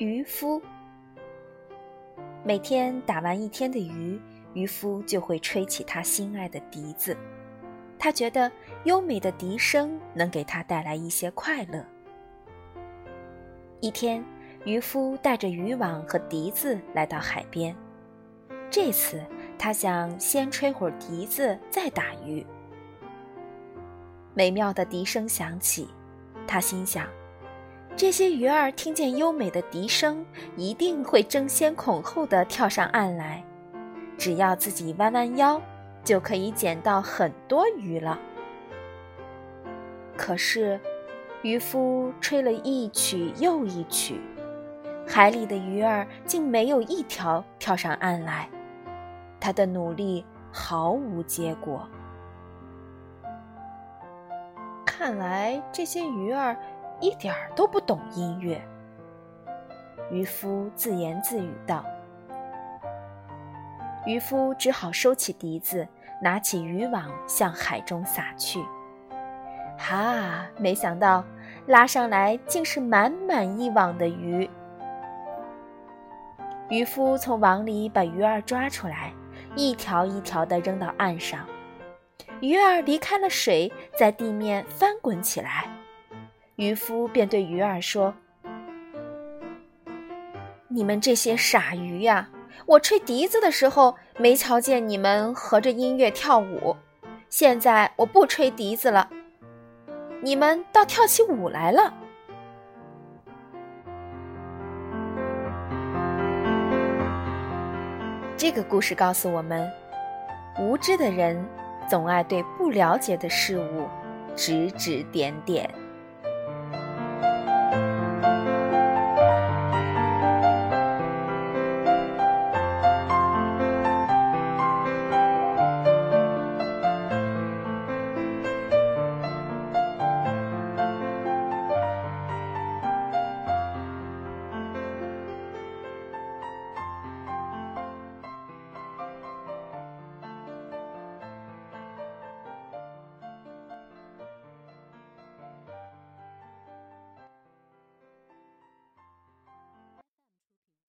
渔夫。每天打完一天的鱼，渔夫就会吹起他心爱的笛子。他觉得优美的笛声能给他带来一些快乐。一天，渔夫带着渔网和笛子来到海边。这次，他想先吹会儿笛子，再打鱼。美妙的笛声响起，他心想。这些鱼儿听见优美的笛声，一定会争先恐后的跳上岸来。只要自己弯弯腰，就可以捡到很多鱼了。可是，渔夫吹了一曲又一曲，海里的鱼儿竟没有一条跳上岸来。他的努力毫无结果。看来这些鱼儿……一点儿都不懂音乐，渔夫自言自语道。渔夫只好收起笛子，拿起渔网向海中撒去。哈！没想到拉上来竟是满满一网的鱼。渔夫从网里把鱼儿抓出来，一条一条的扔到岸上。鱼儿离开了水，在地面翻滚起来。渔夫便对鱼儿说：“你们这些傻鱼呀！我吹笛子的时候没瞧见你们合着音乐跳舞，现在我不吹笛子了，你们倒跳起舞来了。”这个故事告诉我们：无知的人总爱对不了解的事物指指点点。